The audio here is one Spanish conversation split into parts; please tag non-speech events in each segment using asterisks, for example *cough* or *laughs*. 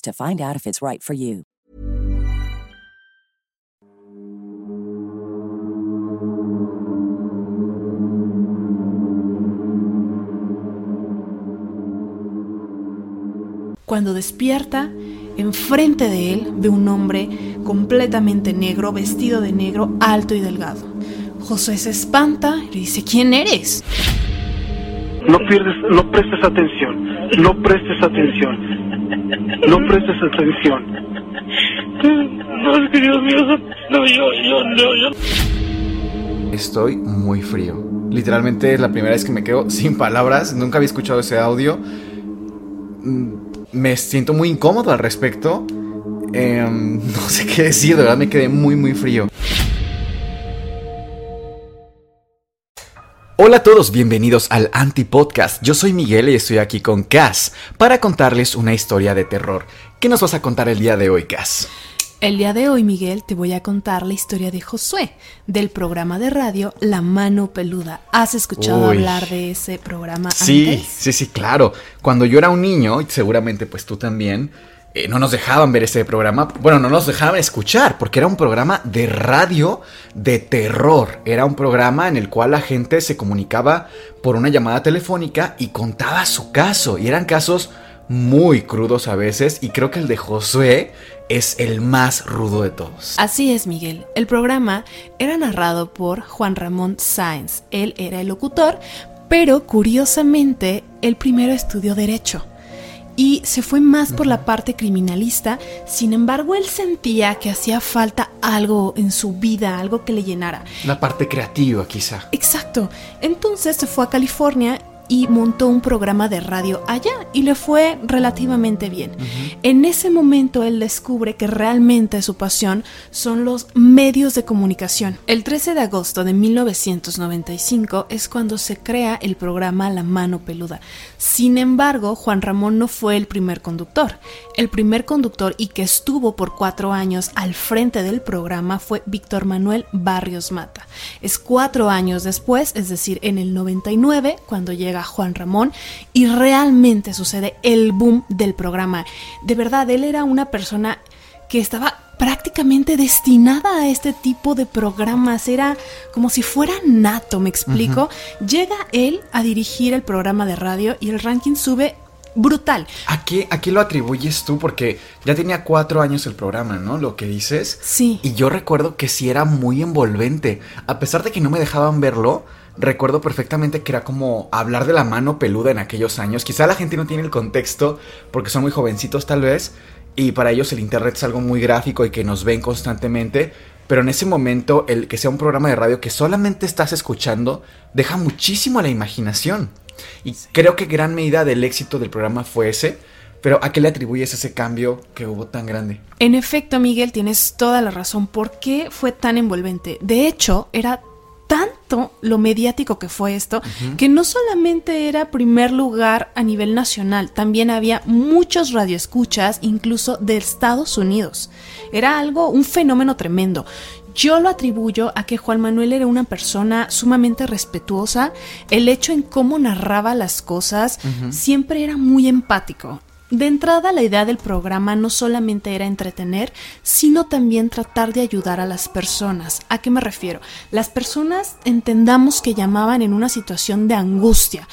to find out if it's right for you. Cuando despierta, enfrente de él ve un hombre completamente negro, vestido de negro, alto y delgado. José se espanta y le dice, ¿quién eres? No pierdes, no prestes atención, no prestes atención, no prestes atención. No, Dios mío, no, yo, yo, no, yo. Estoy muy frío. Literalmente es la primera vez que me quedo *laughs* sin palabras. Nunca había escuchado ese audio. Mm, Me siento muy incómodo al respecto. Em, *laughs* no sé qué decir, de verdad me quedé muy, muy frío. Hola a todos, bienvenidos al Anti-Podcast. Yo soy Miguel y estoy aquí con Cass para contarles una historia de terror. ¿Qué nos vas a contar el día de hoy, Cass? El día de hoy, Miguel, te voy a contar la historia de Josué, del programa de radio La Mano Peluda. ¿Has escuchado Uy. hablar de ese programa Sí, antes? sí, sí, claro. Cuando yo era un niño, y seguramente pues tú también, eh, no nos dejaban ver ese programa. Bueno, no nos dejaban escuchar, porque era un programa de radio de terror. Era un programa en el cual la gente se comunicaba por una llamada telefónica y contaba su caso. Y eran casos muy crudos a veces. Y creo que el de Josué es el más rudo de todos. Así es, Miguel. El programa era narrado por Juan Ramón Sáenz. Él era el locutor, pero curiosamente, él primero estudió Derecho. Y se fue más por la parte criminalista, sin embargo él sentía que hacía falta algo en su vida, algo que le llenara. La parte creativa, quizá. Exacto. Entonces se fue a California y montó un programa de radio allá y le fue relativamente bien. En ese momento él descubre que realmente su pasión son los medios de comunicación. El 13 de agosto de 1995 es cuando se crea el programa La Mano Peluda. Sin embargo, Juan Ramón no fue el primer conductor. El primer conductor y que estuvo por cuatro años al frente del programa fue Víctor Manuel Barrios Mata. Es cuatro años después, es decir, en el 99, cuando llega Juan Ramón y realmente sucede el boom del programa. De verdad, él era una persona que estaba prácticamente destinada a este tipo de programas. Era como si fuera nato, me explico. Llega él a dirigir el programa de radio y el ranking sube brutal. ¿A qué, ¿A qué lo atribuyes tú? Porque ya tenía cuatro años el programa, ¿no? Lo que dices. Sí. Y yo recuerdo que sí era muy envolvente. A pesar de que no me dejaban verlo, recuerdo perfectamente que era como hablar de la mano peluda en aquellos años. Quizá la gente no tiene el contexto porque son muy jovencitos tal vez. Y para ellos el internet es algo muy gráfico y que nos ven constantemente. Pero en ese momento, el que sea un programa de radio que solamente estás escuchando, deja muchísimo a la imaginación. Y creo que gran medida del éxito del programa fue ese. Pero ¿a qué le atribuyes ese cambio que hubo tan grande? En efecto, Miguel, tienes toda la razón. ¿Por qué fue tan envolvente? De hecho, era tanto lo mediático que fue esto, que no solamente era primer lugar a nivel nacional, también había muchos radioescuchas, incluso de Estados Unidos. Era algo, un fenómeno tremendo. Yo lo atribuyo a que Juan Manuel era una persona sumamente respetuosa. El hecho en cómo narraba las cosas siempre era muy empático. De entrada, la idea del programa no solamente era entretener, sino también tratar de ayudar a las personas. ¿A qué me refiero? Las personas entendamos que llamaban en una situación de angustia.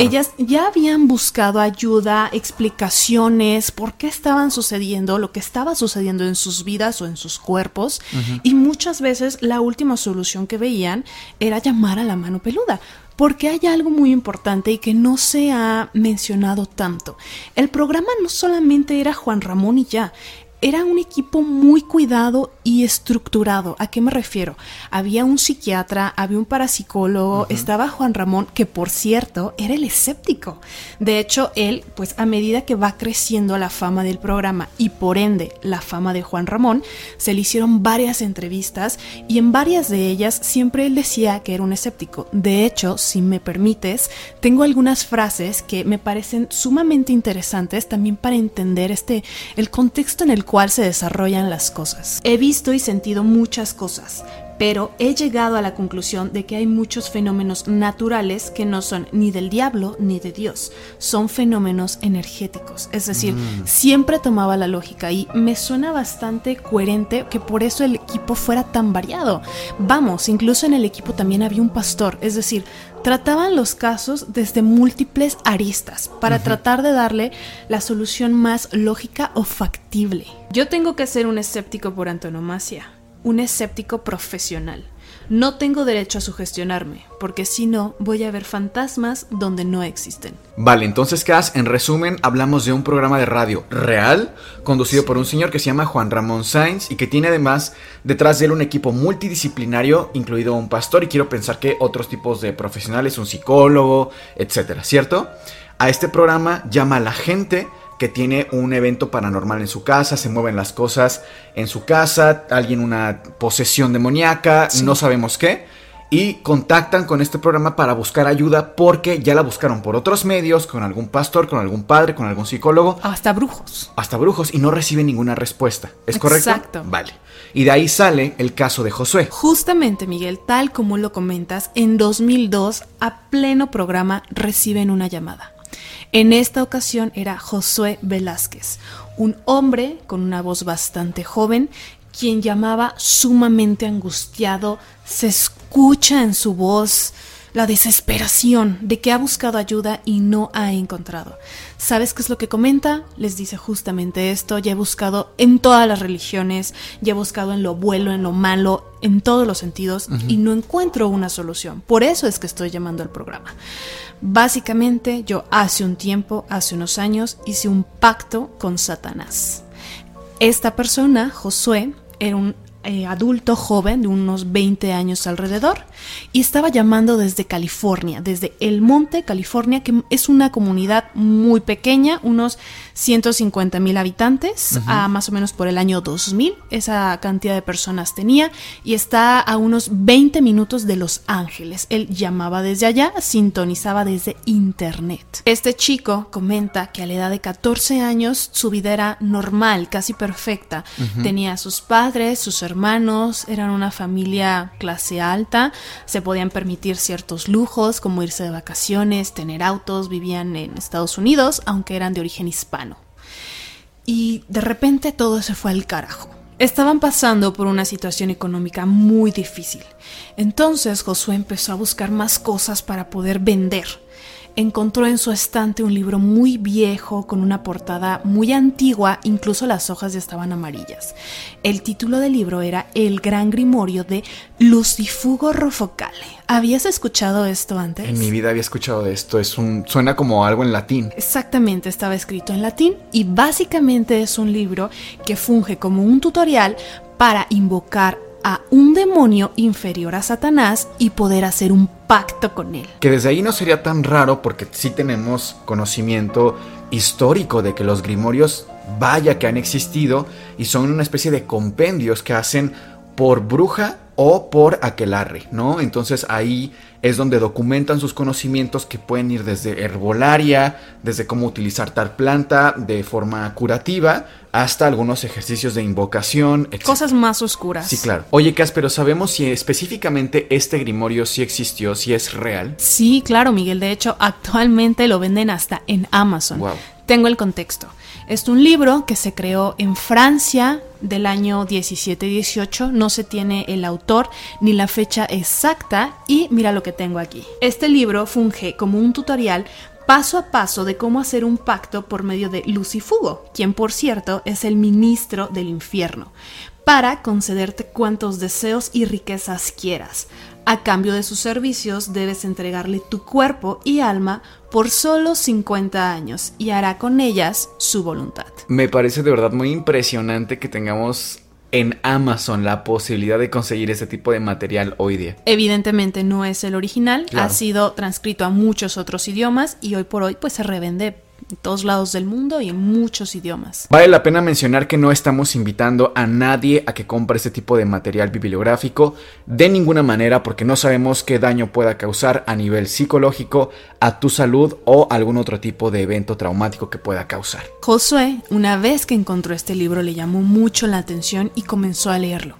Ellas ya habían buscado ayuda, explicaciones, por qué estaban sucediendo, lo que estaba sucediendo en sus vidas o en sus cuerpos, y muchas veces la última solución que veían era llamar a la mano peluda porque hay algo muy importante y que no se ha mencionado tanto. El programa no solamente era Juan Ramón y ya, era un equipo muy cuidado y estructurado. ¿A qué me refiero? Había un psiquiatra, había un parapsicólogo, estaba Juan Ramón, que por cierto era el escéptico. De hecho, él, pues a medida que va creciendo la fama del programa y por ende la fama de Juan Ramón, se le hicieron varias entrevistas y en varias de ellas siempre él decía que era un escéptico. De hecho, si me permites, tengo algunas frases que me parecen sumamente interesantes también para entender este el contexto en el cual se desarrollan las cosas. He visto y sentido muchas cosas, pero he llegado a la conclusión de que hay muchos fenómenos naturales que no son ni del diablo ni de Dios, son fenómenos energéticos. Es decir, siempre tomaba la lógica y me suena bastante coherente que por eso el equipo fuera tan variado. Vamos, incluso en el equipo también había un pastor, es decir, trataban los casos desde múltiples aristas para tratar de darle la solución más lógica o factible. Yo tengo que ser un escéptico por antonomasia, un escéptico profesional. No tengo derecho a sugestionarme, porque si no, voy a ver fantasmas donde no existen. Vale, entonces, Cas, en resumen, hablamos de un programa de radio real, conducido por un señor que se llama Juan Ramón Sainz y que tiene además detrás de él un equipo multidisciplinario, incluido un pastor, y quiero pensar que otros tipos de profesionales, un psicólogo, etcétera, ¿cierto? A este programa llama a la gente que tiene un evento paranormal en su casa, se mueven las cosas en su casa, alguien una posesión demoníaca, no sabemos qué, y contactan con este programa para buscar ayuda porque ya la buscaron por otros medios, con algún pastor, con algún padre, con algún psicólogo. Hasta brujos. Hasta brujos y no reciben ninguna respuesta. ¿Es correcto? Exacto. Vale. Y de ahí sale el caso de Josué. Justamente, Miguel, tal como lo comentas, en 2002, a pleno programa, reciben una llamada. En esta ocasión era Josué Velázquez, un hombre con una voz bastante joven, quien llamaba sumamente angustiado, se escucha en su voz la desesperación de que ha buscado ayuda y no ha encontrado. ¿Sabes qué es lo que comenta? Les dice justamente esto, ya he buscado en todas las religiones, ya he buscado en lo bueno, en lo malo, en todos los sentidos y no encuentro una solución. Por eso es que estoy llamando al programa. Básicamente yo hace un tiempo, hace unos años, hice un pacto con Satanás. Esta persona, Josué, era un eh, adulto joven de unos 20 años alrededor y estaba llamando desde California, desde El Monte, California, que es una comunidad muy pequeña, unos 150 mil habitantes, a más o menos por el año 2000, esa cantidad de personas tenía y está a unos 20 minutos de Los Ángeles. Él llamaba desde allá, sintonizaba desde internet. Este chico comenta que a la edad de 14 años su vida era normal, casi perfecta. Tenía a sus padres, sus hermanos, eran una familia clase alta, se podían permitir ciertos lujos como irse de vacaciones, tener autos, vivían en Estados Unidos, aunque eran de origen hispano. Y de repente todo se fue al carajo. Estaban pasando por una situación económica muy difícil. Entonces Josué empezó a buscar más cosas para poder vender encontró en su estante un libro muy viejo con una portada muy antigua, incluso las hojas ya estaban amarillas. El título del libro era El Gran Grimorio de Lucifugo Rofocale. ¿Habías escuchado esto antes? En mi vida había escuchado de esto, es un suena como algo en latín. Exactamente, estaba escrito en latín y básicamente es un libro que funge como un tutorial para invocar a un demonio inferior a Satanás y poder hacer un pacto con él. Que desde ahí no sería tan raro porque sí tenemos conocimiento histórico de que los grimorios vaya que han existido y son una especie de compendios que hacen por bruja o por aquelarre, ¿no? Entonces ahí es donde documentan sus conocimientos que pueden ir desde herbolaria, desde cómo utilizar tal planta de forma curativa, hasta algunos ejercicios de invocación, etc. Cosas más oscuras. Sí, claro. Oye, Cas, pero ¿sabemos si específicamente este grimorio sí existió, si es real? Sí, claro, Miguel. De hecho, actualmente lo venden hasta en Amazon. Wow. Tengo el contexto. Es un libro que se creó en Francia del año 17-18, no se tiene el autor ni la fecha exacta y mira lo que tengo aquí. Este libro funge como un tutorial paso a paso de cómo hacer un pacto por medio de Lucifugo, quien por cierto es el ministro del infierno, para concederte cuantos deseos y riquezas quieras. A cambio de sus servicios debes entregarle tu cuerpo y alma por solo 50 años y hará con ellas su voluntad. Me parece de verdad muy impresionante que tengamos en Amazon la posibilidad de conseguir ese tipo de material hoy día. Evidentemente no es el original, ha sido transcrito a muchos otros idiomas y hoy por hoy pues se revende en todos lados del mundo y en muchos idiomas. Vale la pena mencionar que no estamos invitando a nadie a que compre este tipo de material bibliográfico de ninguna manera porque no sabemos qué daño pueda causar a nivel psicológico a tu salud o algún otro tipo de evento traumático que pueda causar. Josué, una vez que encontró este libro, le llamó mucho la atención y comenzó a leerlo.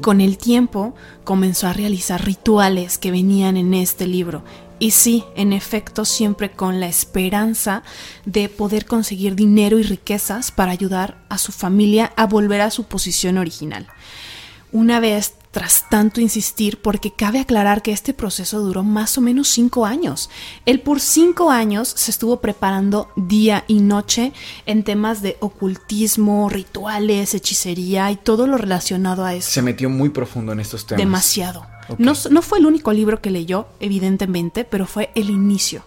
Con el tiempo comenzó a realizar rituales que venían en este libro y sí, en efecto, siempre con la esperanza de poder conseguir dinero y riquezas para ayudar a su familia a volver a su posición original. Una vez tras tanto insistir, porque cabe aclarar que este proceso duró más o menos cinco años. Él por cinco años se estuvo preparando día y noche en temas de ocultismo, rituales, hechicería y todo lo relacionado a eso. Se metió muy profundo en estos temas. Demasiado. No, no fue el único libro que leyó, evidentemente, pero fue el inicio.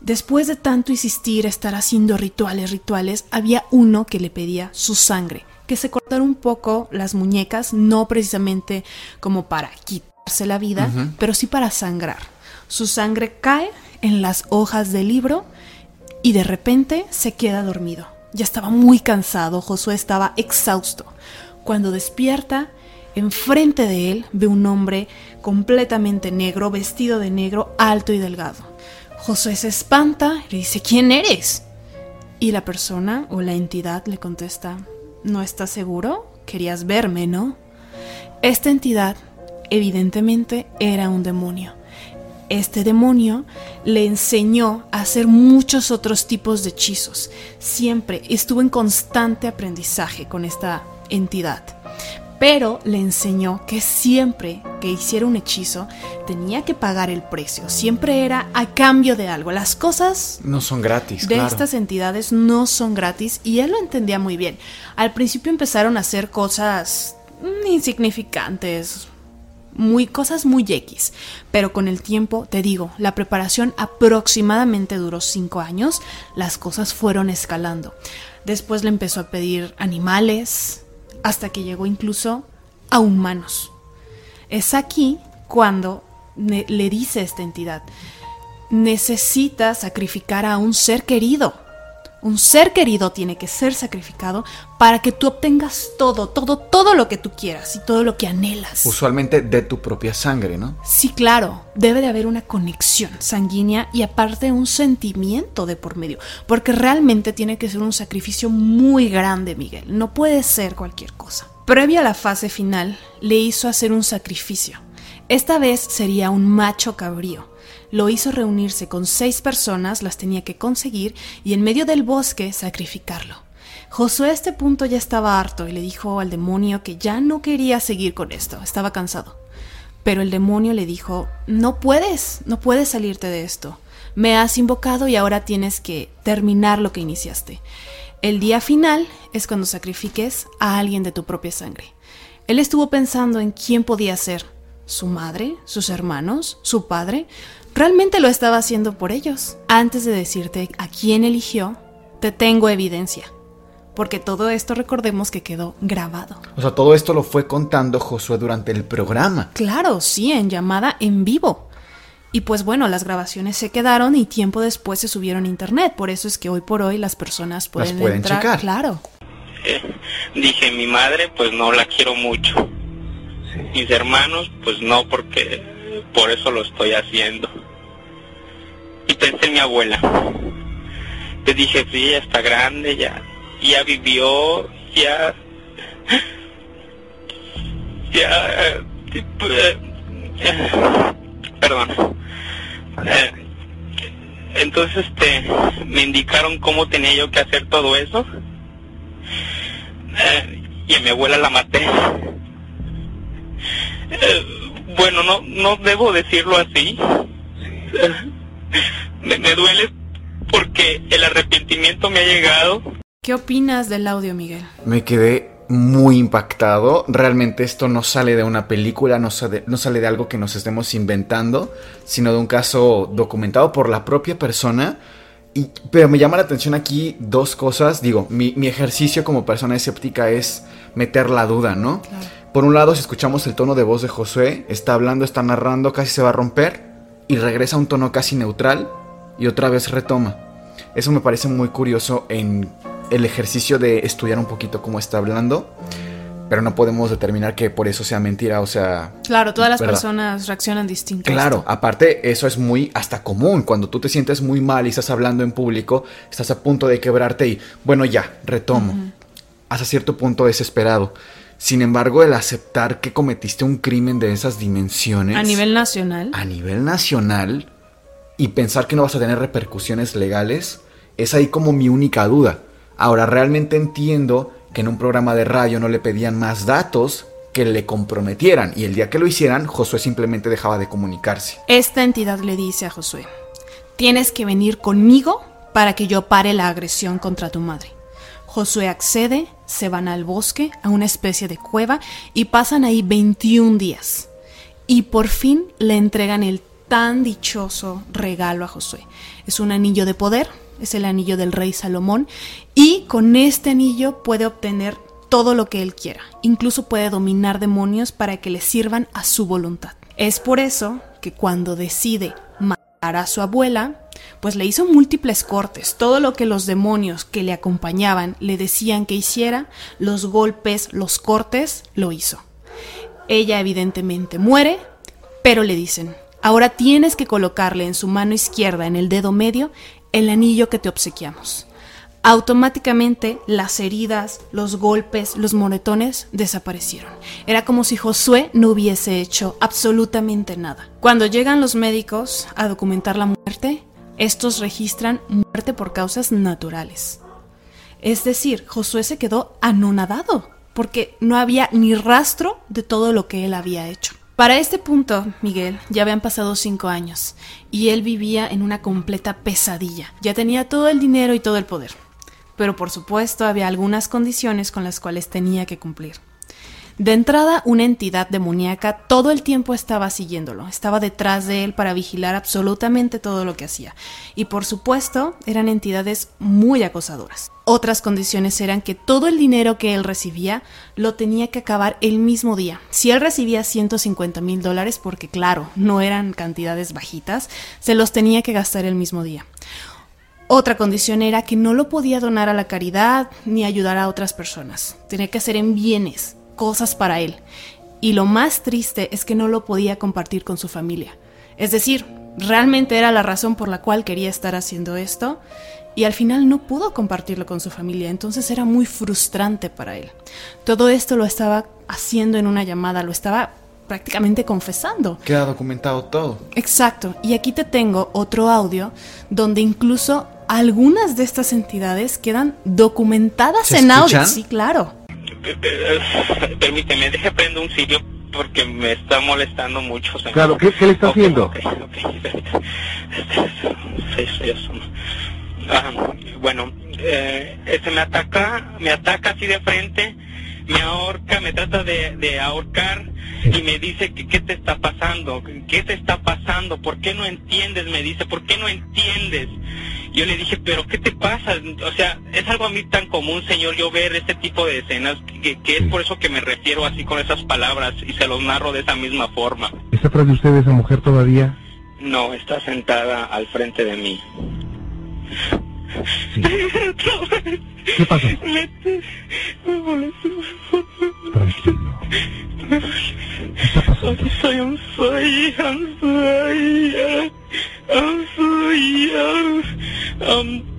Después de tanto insistir, estar haciendo rituales, rituales, había uno que le pedía su sangre que se cortaron un poco las muñecas, no precisamente como para quitarse la vida, pero sí para sangrar. Su sangre cae en las hojas del libro y de repente se queda dormido. Ya estaba muy cansado, Josué estaba exhausto. Cuando despierta, enfrente de él ve un hombre completamente negro, vestido de negro, alto y delgado. Josué se espanta y le dice, ¿quién eres? Y la persona o la entidad le contesta, ¿No estás seguro? Querías verme, ¿no? Esta entidad evidentemente era un demonio. Este demonio le enseñó a hacer muchos otros tipos de hechizos. Siempre estuvo en constante aprendizaje con esta entidad pero le enseñó que siempre que hiciera un hechizo tenía que pagar el precio, siempre era a cambio de algo. Las cosas no son gratis. De estas entidades no son gratis y él lo entendía muy bien. Al principio empezaron a hacer cosas insignificantes, muy cosas muy X, pero con el tiempo, te digo, la preparación aproximadamente duró cinco años, las cosas fueron escalando. Después le empezó a pedir animales, hasta que llegó incluso a humanos. Es aquí cuando le dice esta entidad, necesita sacrificar a un ser querido. Un ser querido tiene que ser sacrificado para que tú obtengas todo, todo, todo lo que tú quieras y todo lo que anhelas. Usualmente de tu propia sangre, ¿no? Sí, claro. Debe de haber una conexión sanguínea y aparte un sentimiento de por medio. Porque realmente tiene que ser un sacrificio muy grande, Miguel. No puede ser cualquier cosa. Previa a la fase final, le hizo hacer un sacrificio. Esta vez sería un macho cabrío lo hizo reunirse con seis personas, las tenía que conseguir y en medio del bosque sacrificarlo. Josué a este punto ya estaba harto y le dijo al demonio que ya no quería seguir con esto, estaba cansado. Pero el demonio le dijo, no puedes, no puedes salirte de esto. Me has invocado y ahora tienes que terminar lo que iniciaste. El día final es cuando sacrifiques a alguien de tu propia sangre. Él estuvo pensando en quién podía ser, su madre, sus hermanos, su padre, realmente lo estaba haciendo por ellos. Antes de decirte a quién eligió, te tengo evidencia. Porque todo esto recordemos que quedó grabado. O sea, todo esto lo fue contando Josué durante el programa. Claro, sí, en llamada en vivo. Y pues bueno, las grabaciones se quedaron y tiempo después se subieron a internet. Por eso es que hoy por hoy las personas pueden, las pueden entrar. Checar. Claro. Eh, *laughs* dije, mi madre, pues no la quiero mucho. Mis hermanos, pues no, porque por eso lo estoy haciendo pensé en mi abuela. Le dije, pues ella está grande, ya, ya vivió, ya, ya, perdón. entonces este me indicaron cómo tenía yo que hacer todo eso. Eh, y a mi abuela la maté. Eh, bueno, no, no debo decirlo así. Me, me duele porque el arrepentimiento me ha llegado. ¿Qué opinas del audio, Miguel? Me quedé muy impactado. Realmente esto no sale de una película, no sale, no sale de algo que nos estemos inventando, sino de un caso documentado por la propia persona. Y, pero me llama la atención aquí dos cosas. Digo, mi, mi ejercicio como persona escéptica es meter la duda, ¿no? Por un lado, si escuchamos el tono de voz de Josué, está hablando, está narrando, casi se va a romper, y regresa a un tono casi neutral, y otra vez retoma. Eso me parece muy curioso en el ejercicio de estudiar un poquito cómo está hablando, pero no podemos determinar que por eso sea mentira, o sea... Claro, todas las ¿verdad? personas reaccionan distinto. a Claro, aparte eso es muy hasta común, cuando tú te sientes muy mal y estás hablando en público, estás a punto de quebrarte y bueno ya, retomo. Hasta cierto punto desesperado. Sin embargo, el aceptar que cometiste un crimen de esas dimensiones A nivel nacional. a nivel nacional y pensar que no vas a tener repercusiones legales es ahí como mi única duda. Ahora, realmente entiendo que en un programa de radio no le pedían más datos que le comprometieran y el día que lo hicieran, Josué simplemente dejaba de comunicarse. Esta entidad le dice a Josué, tienes que venir conmigo para que yo pare la agresión contra tu madre. Josué accede, se van al bosque, a una especie de cueva, y pasan ahí 21 días. Y por fin le entregan el tan dichoso regalo a Josué. Es un anillo de poder, es el anillo del rey Salomón, y con este anillo puede obtener todo lo que él quiera. Incluso puede dominar demonios para que le sirvan a su voluntad. Es por eso que cuando decide matar a su abuela, pues le hizo múltiples cortes. Todo lo que los demonios que le acompañaban le decían que hiciera, los golpes, los cortes, lo hizo. Ella evidentemente muere, pero le dicen, ahora tienes que colocarle en su mano izquierda, en el dedo medio, el anillo que te obsequiamos. Automáticamente las heridas, los golpes, los moretones desaparecieron. Era como si Josué no hubiese hecho absolutamente nada. Cuando llegan los médicos a documentar la muerte, estos registran muerte por causas naturales. Es decir, Josué se quedó anonadado porque no había ni rastro de todo lo que él había hecho. Para este punto, Miguel, ya habían pasado cinco años y él vivía en una completa pesadilla. Ya tenía todo el dinero y todo el poder. Pero por supuesto había algunas condiciones con las cuales tenía que cumplir. De entrada, una entidad demoníaca todo el tiempo estaba siguiéndolo, estaba detrás de él para vigilar absolutamente todo lo que hacía. Y por supuesto, eran entidades muy acosadoras. Otras condiciones eran que todo el dinero que él recibía lo tenía que acabar el mismo día. Si él recibía 150 mil dólares, porque claro, no eran cantidades bajitas, se los tenía que gastar el mismo día. Otra condición era que no lo podía donar a la caridad ni ayudar a otras personas. Tenía que hacer en bienes, cosas para él. Y lo más triste es que no lo podía compartir con su familia. Es decir, realmente era la razón por la cual quería estar haciendo esto y al final no pudo compartirlo con su familia, entonces era muy frustrante para él. Todo esto lo estaba haciendo en una llamada, lo estaba prácticamente confesando. Queda documentado todo. Exacto, y aquí te tengo otro audio donde incluso algunas de estas entidades quedan documentadas ¿Se en audio. Sí, claro. Eh, Permíteme, deje prendo un cirio porque me está molestando mucho. señor. Claro, ¿qué- qué le está Ok, haciendo? ok, ok, permítame. Sí, sí, eso. Ah, bueno, eh, este me ataca, me ataca así de frente, me ahorca, me trata de, de ahorcar y me dice que qué te está pasando, qué te está pasando, por qué no entiendes, me dice, por qué no entiendes. Yo le dije, pero ¿qué te pasa? O sea, es algo a mí tan común, señor, yo ver este tipo de escenas, que, que es por eso que me refiero así con esas palabras y se los narro de esa misma forma. ¿Está atrás de usted esa mujer todavía? No, está sentada al frente de mí. ¿Qué pasó? Me, me molesta. Tranquilo. ¿Qué está pasando? Soy un soy, I'm sorry, I'm sorry, um,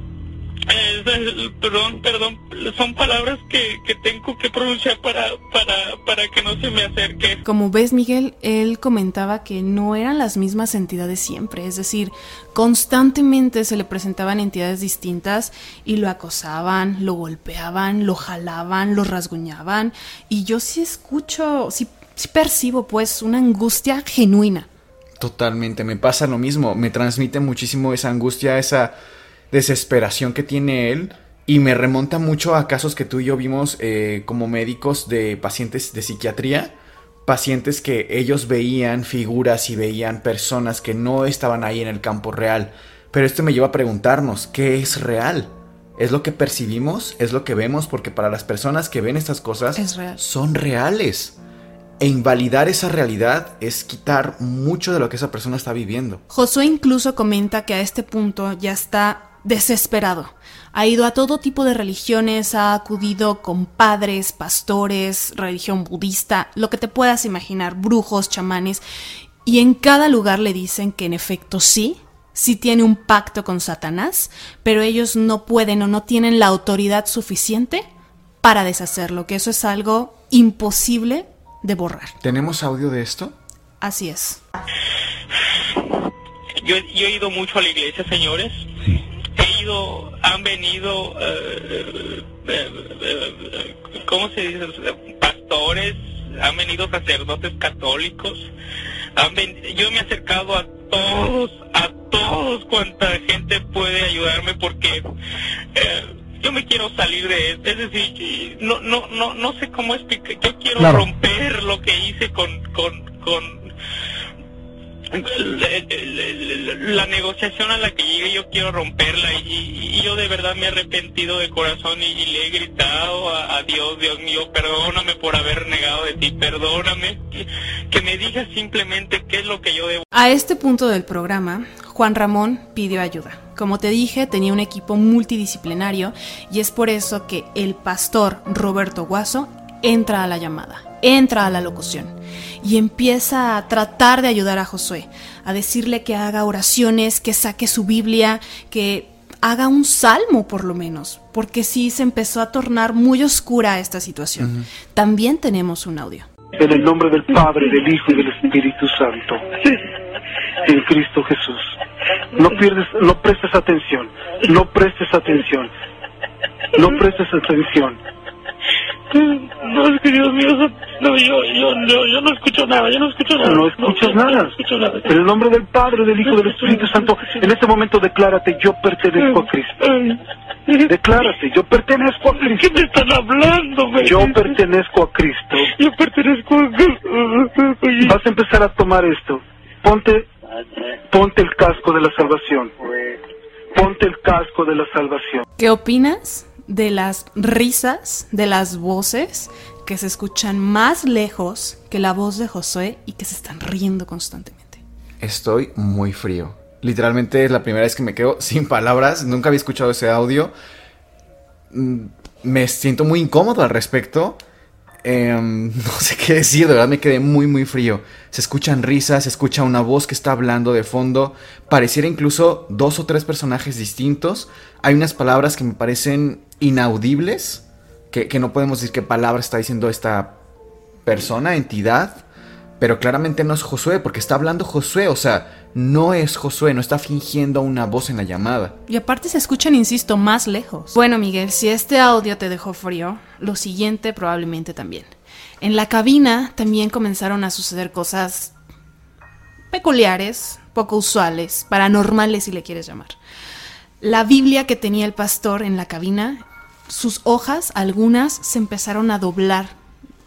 eh, perdón, perdón, son palabras que, que tengo que pronunciar para, para, para que no se me acerque. Como ves, Miguel, él comentaba que no eran las mismas entidades siempre, es decir, constantemente se le presentaban entidades distintas y lo acosaban, lo golpeaban, lo jalaban, lo rasguñaban, y yo sí escucho, sí, sí percibo pues una angustia genuina. Totalmente, me pasa lo mismo, me transmite muchísimo esa angustia, esa desesperación que tiene él y me remonta mucho a casos que tú y yo vimos eh, como médicos de pacientes de psiquiatría, pacientes que ellos veían figuras y veían personas que no estaban ahí en el campo real. Pero esto me lleva a preguntarnos, ¿qué es real? ¿Es lo que percibimos? ¿Es lo que vemos? Porque para las personas que ven estas cosas Es real. son reales. E invalidar esa realidad es quitar mucho de lo que esa persona está viviendo. Josué incluso comenta que a este punto ya está desesperado. Ha ido a todo tipo de religiones, ha acudido con padres, pastores, religión budista, lo que te puedas imaginar, brujos, chamanes, y en cada lugar le dicen que en efecto sí, sí tiene un pacto con Satanás, pero ellos no pueden o no tienen la autoridad suficiente para deshacerlo, que eso es algo imposible de borrar. ¿Tenemos audio de esto? Así es. Yo, yo he ido mucho a la iglesia, señores. Han venido, eh, eh, eh, ¿cómo se dice? Pastores, han venido sacerdotes católicos. Han ven- yo me he acercado a todos, a todos cuanta gente puede ayudarme porque eh, yo me quiero salir de esto. Es decir, no, no, no, no sé cómo explicar. Yo quiero Claro. romper lo que hice con, con, con *laughs* la negociación a la que llegué yo quiero romperla y, y yo de verdad me he arrepentido de corazón y, y le he gritado a, a Dios, Dios mío, perdóname por haber negado de ti, perdóname, que, que me digas simplemente qué es lo que yo debo A este punto del programa, Juan Ramón pidió ayuda. Como te dije, tenía un equipo multidisciplinario y es por eso que el pastor Roberto Guaso entra a la llamada, entra a la locución y empieza a tratar de ayudar a Josué, a decirle que haga oraciones, que saque su Biblia, que haga un salmo por lo menos, porque sí se empezó a tornar muy oscura esta situación. También tenemos un audio. En el nombre del Padre, del Hijo y del Espíritu Santo. En Cristo Jesús. No pierdes, no prestes atención. No prestes atención. No prestes atención. No, es que Dios mío, no, yo, yo, yo, yo no escucho nada, yo no escucho nada. No escuchas yo nada. No escucho nada. En el nombre del Padre, del Hijo del Espíritu Santo. En este momento declárate, yo pertenezco a Cristo. Declárate, yo pertenezco a ¿Qué Cristo. me están hablando, güey? Yo pertenezco a Cristo. Yo pertenezco a... Vas a empezar a tomar esto. Ponte, ponte el casco de la salvación. Ponte el casco de la salvación. ¿Qué opinas de las risas, de las voces que se escuchan más lejos que la voz de Josué y que se están riendo constantemente? Estoy muy frío. Literalmente es la primera vez que me quedo sin palabras. Nunca había escuchado ese audio. Mm, Me siento muy incómodo al respecto. Em, *laughs* no sé qué decir, de verdad me quedé muy muy frío. Se escuchan risas, se escucha una voz que está hablando de fondo. Pareciera incluso dos o tres personajes distintos. Hay unas palabras que me parecen inaudibles. Que, que no podemos decir qué palabra está diciendo esta persona, entidad. Pero claramente no es Josué, porque está hablando Josué, o sea, no es Josué, no está fingiendo una voz en la llamada. Y aparte se escuchan, insisto, más lejos. Bueno, Miguel, si este audio te dejó frío, lo siguiente probablemente también. En la cabina también comenzaron a suceder cosas peculiares, poco usuales, paranormales si le quieres llamar. La Biblia que tenía el pastor en la cabina, sus hojas, algunas, se empezaron a doblar,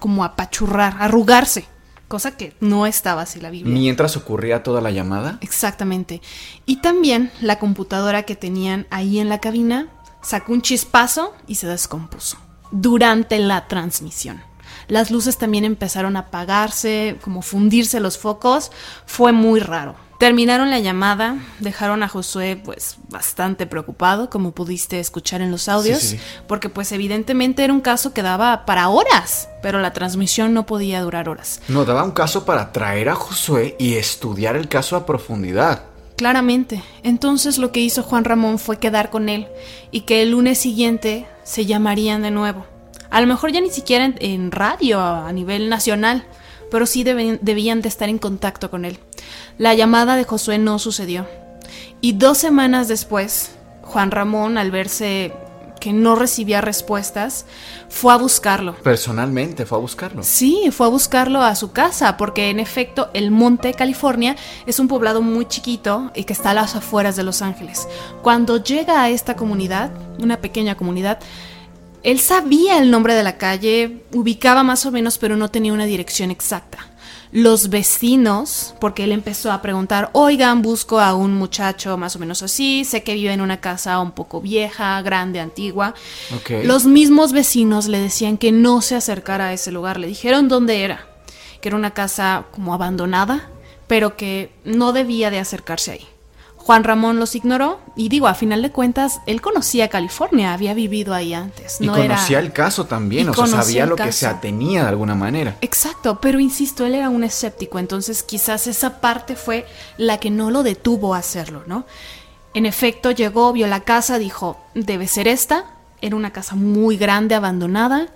como a pachurrar, a arrugarse, cosa que no estaba así la Biblia. Mientras ocurría toda la llamada, Exactamente. Y también la computadora que tenían ahí en la cabina sacó un chispazo y se descompuso durante la transmisión. Las luces también empezaron a apagarse, como fundirse los focos. Fue muy raro. Terminaron la llamada, dejaron a Josué pues bastante preocupado, como pudiste escuchar en los audios, Sí, sí, sí. porque pues evidentemente era un caso que daba para horas, pero la transmisión no podía durar horas. nos daba un caso para traer a Josué y estudiar el caso a profundidad. Claramente. Entonces lo que hizo Juan Ramón fue quedar con él y que el lunes siguiente se llamarían de nuevo. A lo mejor ya ni siquiera en, en radio a nivel nacional, pero sí deben- debían de estar en contacto con él. La llamada de Josué no sucedió. Y dos semanas después, Juan Ramón, al verse que no recibía respuestas, fue a buscarlo. Personalmente fue a buscarlo. Sí, fue a buscarlo a su casa, porque en efecto el Monte, California, es un poblado muy chiquito y que está a las afueras de Los Ángeles. Cuando llega a esta comunidad, una pequeña comunidad, él sabía el nombre de la calle, ubicaba más o menos, pero no tenía una dirección exacta. Los vecinos, porque él empezó a preguntar, oigan, busco a un muchacho más o menos así, sé que vive en una casa un poco vieja, grande, antigua. Los mismos vecinos le decían que no se acercara a ese lugar, le dijeron dónde era, que era una casa como abandonada, pero que no debía de acercarse ahí. Juan Ramón los ignoró y digo, a final de cuentas, él conocía California, había vivido ahí antes. Y no conocía era... el caso también, Y o sea, sabía lo que se atenía de alguna manera. Exacto, pero insisto, él era un escéptico, entonces quizás esa parte fue la que no lo detuvo a hacerlo, ¿no? En efecto, llegó, vio la casa, dijo, debe ser esta. Era una casa muy grande, abandonada.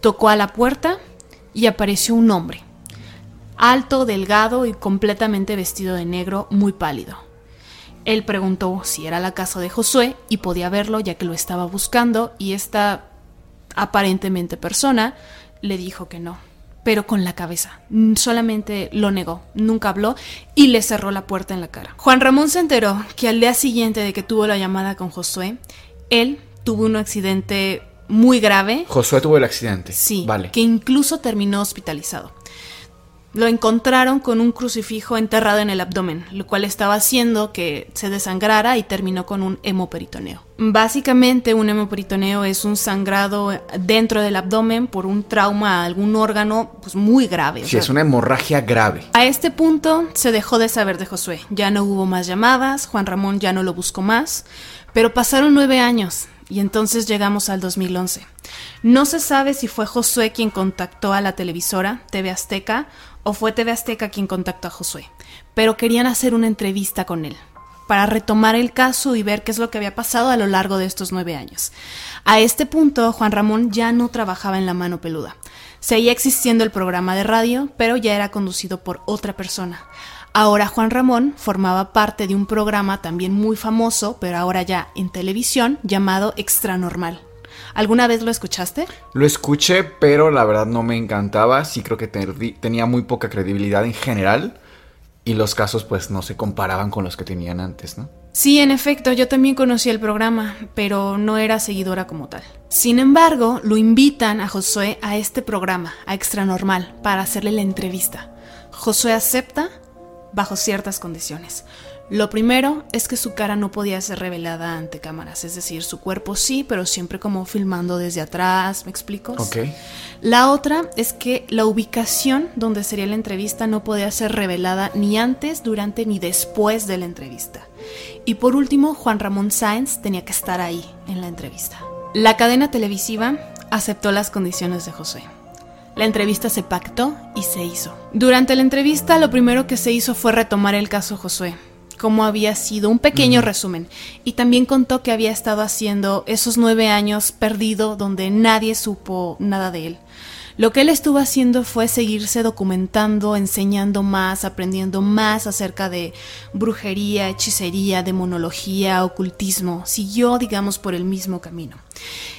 Tocó a la puerta y apareció un hombre. Alto, delgado y completamente vestido de negro, muy pálido. Él preguntó si era la casa de Josué y podía verlo ya que lo estaba buscando y esta aparentemente persona le dijo que no, pero con la cabeza. Mm, Solamente lo negó, nunca habló y le cerró la puerta en la cara. Juan Ramón se enteró que al día siguiente de que tuvo la llamada con Josué, él tuvo un accidente muy grave, Josué tuvo el accidente. sí, Vale. que incluso terminó hospitalizado. Lo encontraron con un crucifijo enterrado en el abdomen, lo cual estaba haciendo que se desangrara y terminó con un hemoperitoneo. Básicamente un hemoperitoneo es un sangrado dentro del abdomen por un trauma a algún órgano pues muy grave. o Sí, sea, es una hemorragia grave. a este punto se dejó de saber de Josué. Ya no hubo más llamadas, Juan Ramón ya no lo buscó más, pero pasaron nueve años y entonces llegamos al 2011. No se sabe si fue Josué quien contactó a la televisora TV Azteca o fue TV Azteca quien contactó a Josué, pero querían hacer una entrevista con él para retomar el caso y ver qué es lo que había pasado a lo largo de estos nueve años. A este punto, Juan Ramón ya no trabajaba en la mano peluda. Seguía existiendo el programa de radio, pero ya era conducido por otra persona. Ahora Juan Ramón formaba parte de un programa también muy famoso, pero ahora ya en televisión, llamado Extra Normal. ¿Alguna vez lo escuchaste? Lo escuché, pero la verdad no me encantaba. Sí creo que tenía muy poca credibilidad en general. Y los casos pues no se comparaban con los que tenían antes, ¿no? Sí, en efecto, yo también conocí el programa, pero no era seguidora como tal. Sin embargo, lo invitan a Josué a este programa, a Extra Normal, para hacerle la entrevista. Josué acepta bajo ciertas condiciones. Lo primero es que su cara no podía ser revelada ante cámaras, es decir, su cuerpo sí, pero siempre como filmando desde atrás, ¿me explico? Ok. La otra es que la ubicación donde sería la entrevista no podía ser revelada ni antes, durante ni después de la entrevista. Y por último, Juan Ramón Sáenz tenía que estar ahí en la entrevista. La cadena televisiva aceptó las condiciones de José. La entrevista se pactó y se hizo. Durante la entrevista lo primero que se hizo fue retomar el caso Josué, cómo había sido, un pequeño resumen, y también contó que había estado haciendo esos nueve años perdido donde nadie supo nada de él. Lo que él estuvo haciendo fue seguirse documentando, enseñando más, aprendiendo más acerca de brujería, hechicería, demonología, ocultismo. Siguió, digamos, por el mismo camino.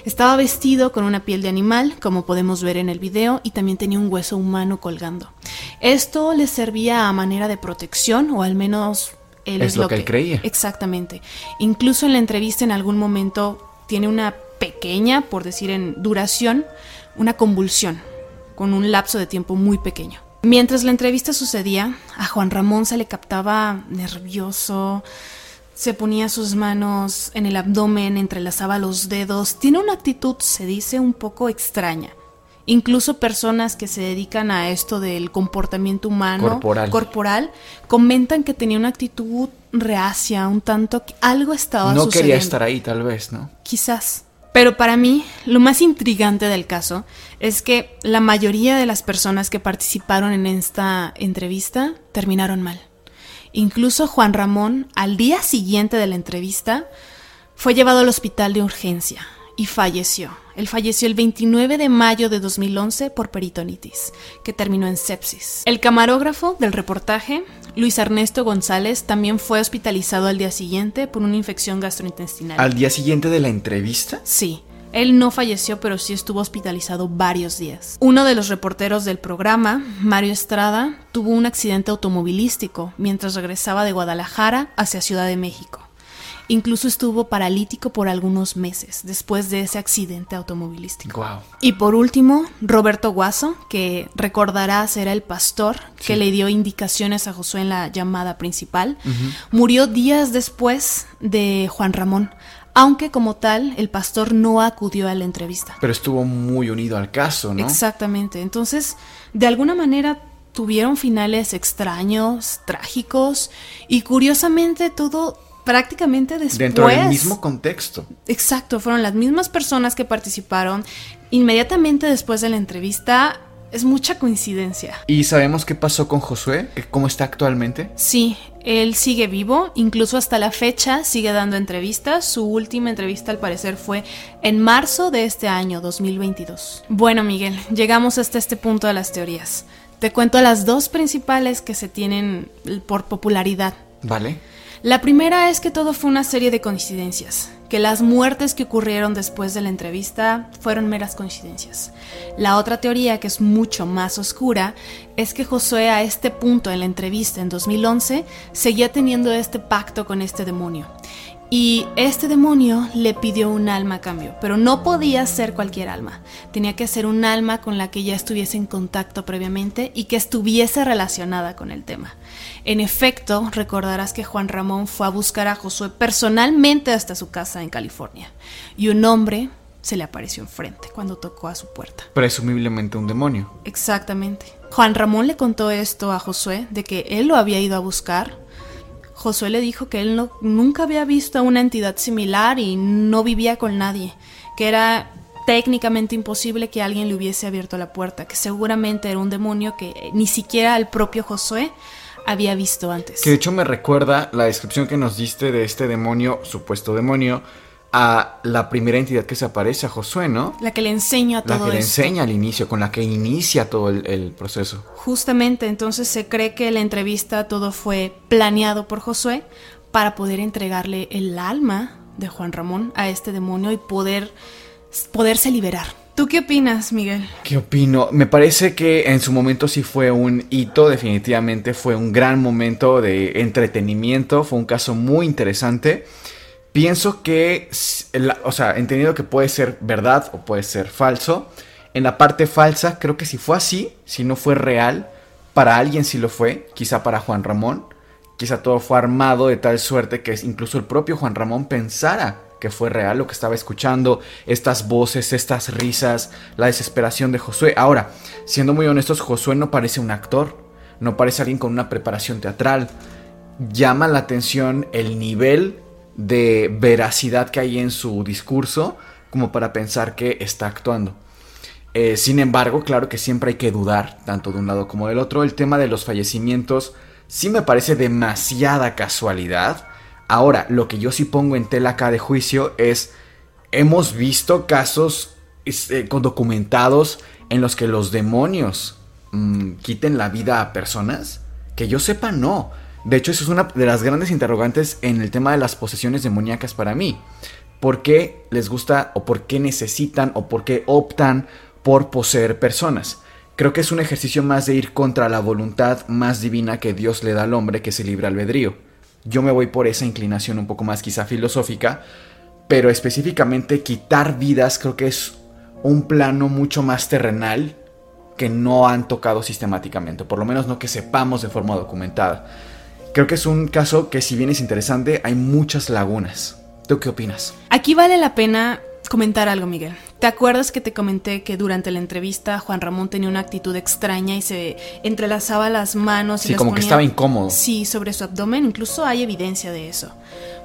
Estaba vestido con una piel de animal, como podemos ver en el video, y también tenía un hueso humano colgando. Esto le servía a manera de protección, o al menos él Es lo que él creía. Exactamente. Incluso en la entrevista en algún momento tiene una pequeña, por decir en duración, una convulsión, con un lapso de tiempo muy pequeño. Mientras la entrevista sucedía, a Juan Ramón se le captaba nervioso, se ponía sus manos en el abdomen, entrelazaba los dedos, tiene una actitud, se dice, un poco extraña. Incluso personas que se dedican a esto del comportamiento humano Corporal. corporal, comentan que tenía una actitud reacia, un tanto que algo estaba No sucediendo. quería estar ahí, tal vez, ¿no? Quizás. Pero para mí, lo más intrigante del caso es que la mayoría de las personas que participaron en esta entrevista terminaron mal. Incluso Juan Ramón, al día siguiente de la entrevista, fue llevado al hospital de urgencia y falleció. Él falleció el 29 de mayo de 2011 por peritonitis, que terminó en sepsis. El camarógrafo del reportaje, Luis Ernesto González, también fue hospitalizado al día siguiente por una infección gastrointestinal. ¿Al día siguiente de la entrevista? Sí. Él no falleció, pero sí estuvo hospitalizado varios días. Uno de los reporteros del programa, Mario Estrada, tuvo un accidente automovilístico mientras regresaba de Guadalajara hacia Ciudad de México. Incluso estuvo paralítico por algunos meses después de ese accidente automovilístico. Wow. Y por último, Roberto Guaso, que recordarás era el pastor que le dio indicaciones a Josué en la llamada principal, murió días después de Juan Ramón, aunque como tal el pastor no acudió a la entrevista. Pero estuvo muy unido al caso, ¿no? Exactamente. Entonces, de alguna manera tuvieron finales extraños, trágicos y curiosamente todo prácticamente después. Dentro del mismo contexto. Exacto, fueron las mismas personas que participaron inmediatamente después de la entrevista. Es mucha coincidencia. ¿Y sabemos qué pasó con Josué? ¿Que ¿Cómo está actualmente? Sí, él sigue vivo, incluso hasta la fecha sigue dando entrevistas. Su última entrevista al parecer fue en marzo de este año 2022. Bueno, Miguel, llegamos hasta este punto de las teorías. Te cuento las dos principales que se tienen por popularidad. ¿Vale? La primera es que todo fue una serie de coincidencias, que las muertes que ocurrieron después de la entrevista fueron meras coincidencias. La otra teoría, que es mucho más oscura, es que Josué a este punto en la entrevista en 2011 seguía teniendo este pacto con este demonio. Y este demonio le pidió un alma a cambio, pero no podía ser cualquier alma. Tenía que ser un alma con la que ya estuviese en contacto previamente y que estuviese relacionada con el tema. En efecto, recordarás que Juan Ramón fue a buscar a Josué personalmente hasta su casa en California. Y un hombre se le apareció enfrente cuando tocó a su puerta. Presumiblemente un demonio. Exactamente. Juan Ramón le contó esto a Josué, de que él lo había ido a buscar. Josué le dijo que él no, nunca había visto una entidad similar y no vivía con nadie, que era técnicamente imposible que alguien le hubiese abierto la puerta, que seguramente era un demonio que ni siquiera el propio Josué había visto antes. Que de hecho me recuerda la descripción que nos diste de este demonio, supuesto demonio, a la primera entidad que se aparece a Josué, ¿no? La que le enseña todo La que le esto. enseña al inicio, con la que inicia todo el, el proceso. Justamente, entonces se cree que la entrevista todo fue planeado por Josué para poder entregarle el alma de Juan Ramón a este demonio y poder poderse liberar. ¿Tú qué opinas, Miguel? ¿Qué opino? Me parece que en su momento sí fue un hito, definitivamente fue un gran momento de entretenimiento, fue un caso muy interesante. Pienso que, o sea, entendido que puede ser verdad o puede ser falso. En la parte falsa, creo que si fue así, si no fue real, para alguien sí lo fue, quizá para Juan Ramón, quizá todo fue armado de tal suerte que incluso el propio Juan Ramón pensara que fue real lo que estaba escuchando, estas voces, estas risas, la desesperación de Josué. Ahora, siendo muy honestos, Josué no parece un actor, no parece alguien con una preparación teatral. Llama la atención el nivel de veracidad que hay en su discurso como para pensar que está actuando. Eh, sin embargo, claro que siempre hay que dudar, tanto de un lado como del otro. El tema de los fallecimientos sí me parece demasiada casualidad. Ahora, lo que yo sí pongo en tela acá de juicio es, hemos visto casos con documentados en los que los demonios mm, quiten la vida a personas. Que yo sepa, no. De hecho, eso es una de las grandes interrogantes en el tema de las posesiones demoníacas para mí. ¿Por qué les gusta o por qué necesitan o por qué optan por poseer personas? Creo que es un ejercicio más de ir contra la voluntad más divina que Dios le da al hombre que se libre albedrío. Yo me voy por esa inclinación un poco más quizá filosófica, pero específicamente quitar vidas creo que es un plano mucho más terrenal que no han tocado sistemáticamente, por lo menos no que sepamos de forma documentada. Creo que es un caso que si bien es interesante, hay muchas lagunas. ¿Tú qué opinas? Aquí vale la pena comentar algo, Miguel. ¿Te acuerdas que te comenté que durante la entrevista Juan Ramón tenía una actitud extraña y se entrelazaba las manos? y Sí, las como que estaba incómodo. Sí, sobre su abdomen, incluso hay evidencia de eso.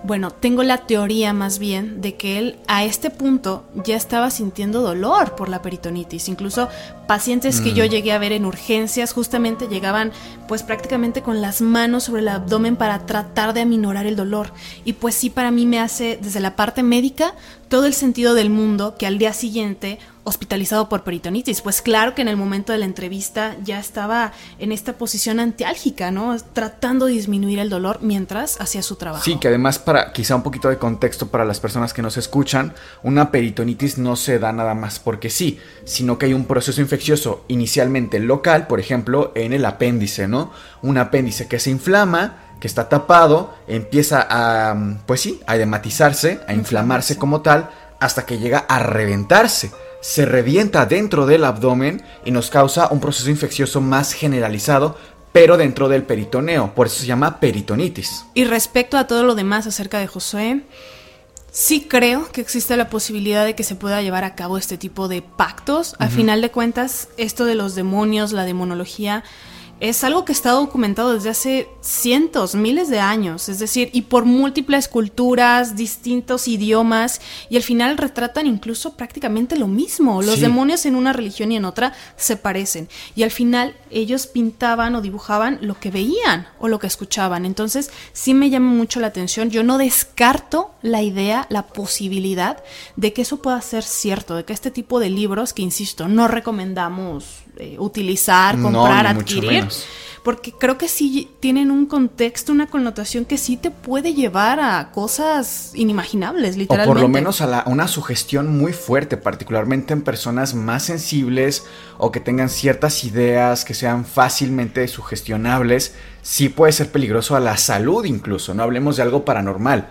Bueno, tengo la teoría más bien de que él a este punto ya estaba sintiendo dolor por la peritonitis. Incluso pacientes que Mm. yo llegué a ver en urgencias justamente llegaban pues prácticamente con las manos sobre el abdomen para tratar de aminorar el dolor. Y pues sí para mí me hace desde la parte médica todo el sentido del mundo que al día siguiente hospitalizado por peritonitis. Pues claro que en el momento de la entrevista ya estaba en esta posición antiálgica, ¿no? Tratando de disminuir el dolor mientras hacía su trabajo. Sí, que además para quizá un poquito de contexto para las personas que nos escuchan, una peritonitis no se da nada más porque sí, sino que hay un proceso infeccioso inicialmente local, por ejemplo, en el apéndice, ¿no? Un apéndice que se inflama, que está tapado, empieza a, pues sí, a edematizarse, a inflamarse como tal, hasta que llega a reventarse. Se revienta dentro del abdomen y nos causa un proceso infeccioso más generalizado, pero dentro del peritoneo, por eso se llama peritonitis. Y respecto a todo lo demás acerca de Josué, sí creo que existe la posibilidad de que se pueda llevar a cabo este tipo de pactos. Al final de cuentas, esto de los demonios, la demonología, es algo que está documentado desde hace cientos, miles de años, es decir, y por múltiples culturas, distintos idiomas, y al final retratan incluso prácticamente lo mismo. Los Sí. demonios en una religión y en otra se parecen, y al final ellos pintaban o dibujaban lo que veían o lo que escuchaban. Entonces, sí me llama mucho la atención. Yo no descarto la idea, la posibilidad de que eso pueda ser cierto, de que este tipo de libros, que insisto, no recomendamos eh, utilizar, comprar, adquirir, porque creo que sí tienen un contexto, una connotación que sí te puede llevar a cosas inimaginables, O literalmente. por lo menos a la- una sugestión muy fuerte, particularmente en personas más sensibles o que tengan ciertas ideas que sean fácilmente sugestionables, sí puede ser peligroso a la salud incluso, no hablemos de algo paranormal.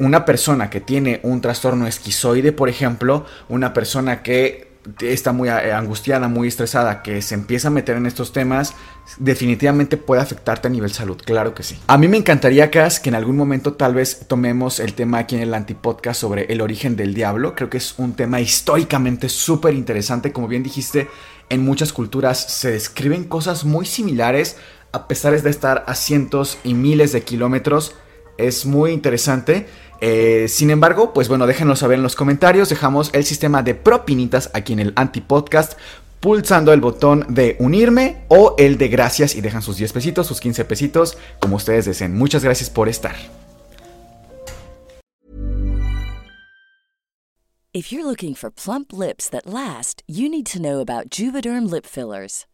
Una persona que tiene un trastorno esquizoide, por ejemplo, una persona que está muy eh, angustiada, muy estresada, que se empieza a meter en estos temas, definitivamente puede afectarte a nivel salud, claro que sí. A mí me encantaría, Cas, que en algún momento tal vez tomemos el tema aquí en el antipodcast sobre el origen del diablo. Creo que es un tema históricamente súper interesante. Como bien dijiste, en muchas culturas se describen cosas muy similares, a pesar de estar a cientos y miles de kilómetros. Es muy interesante. Eh, sin embargo, pues bueno, déjenlo saber en los comentarios. Dejamos el sistema de propinitas aquí en el antipodcast. Pulsando el botón de unirme o el de gracias y dejan sus 10 pesitos, sus 15 pesitos, como ustedes deseen. Muchas gracias por estar. If you're looking for plump lips that last, you need to know about Juvederm lip fillers.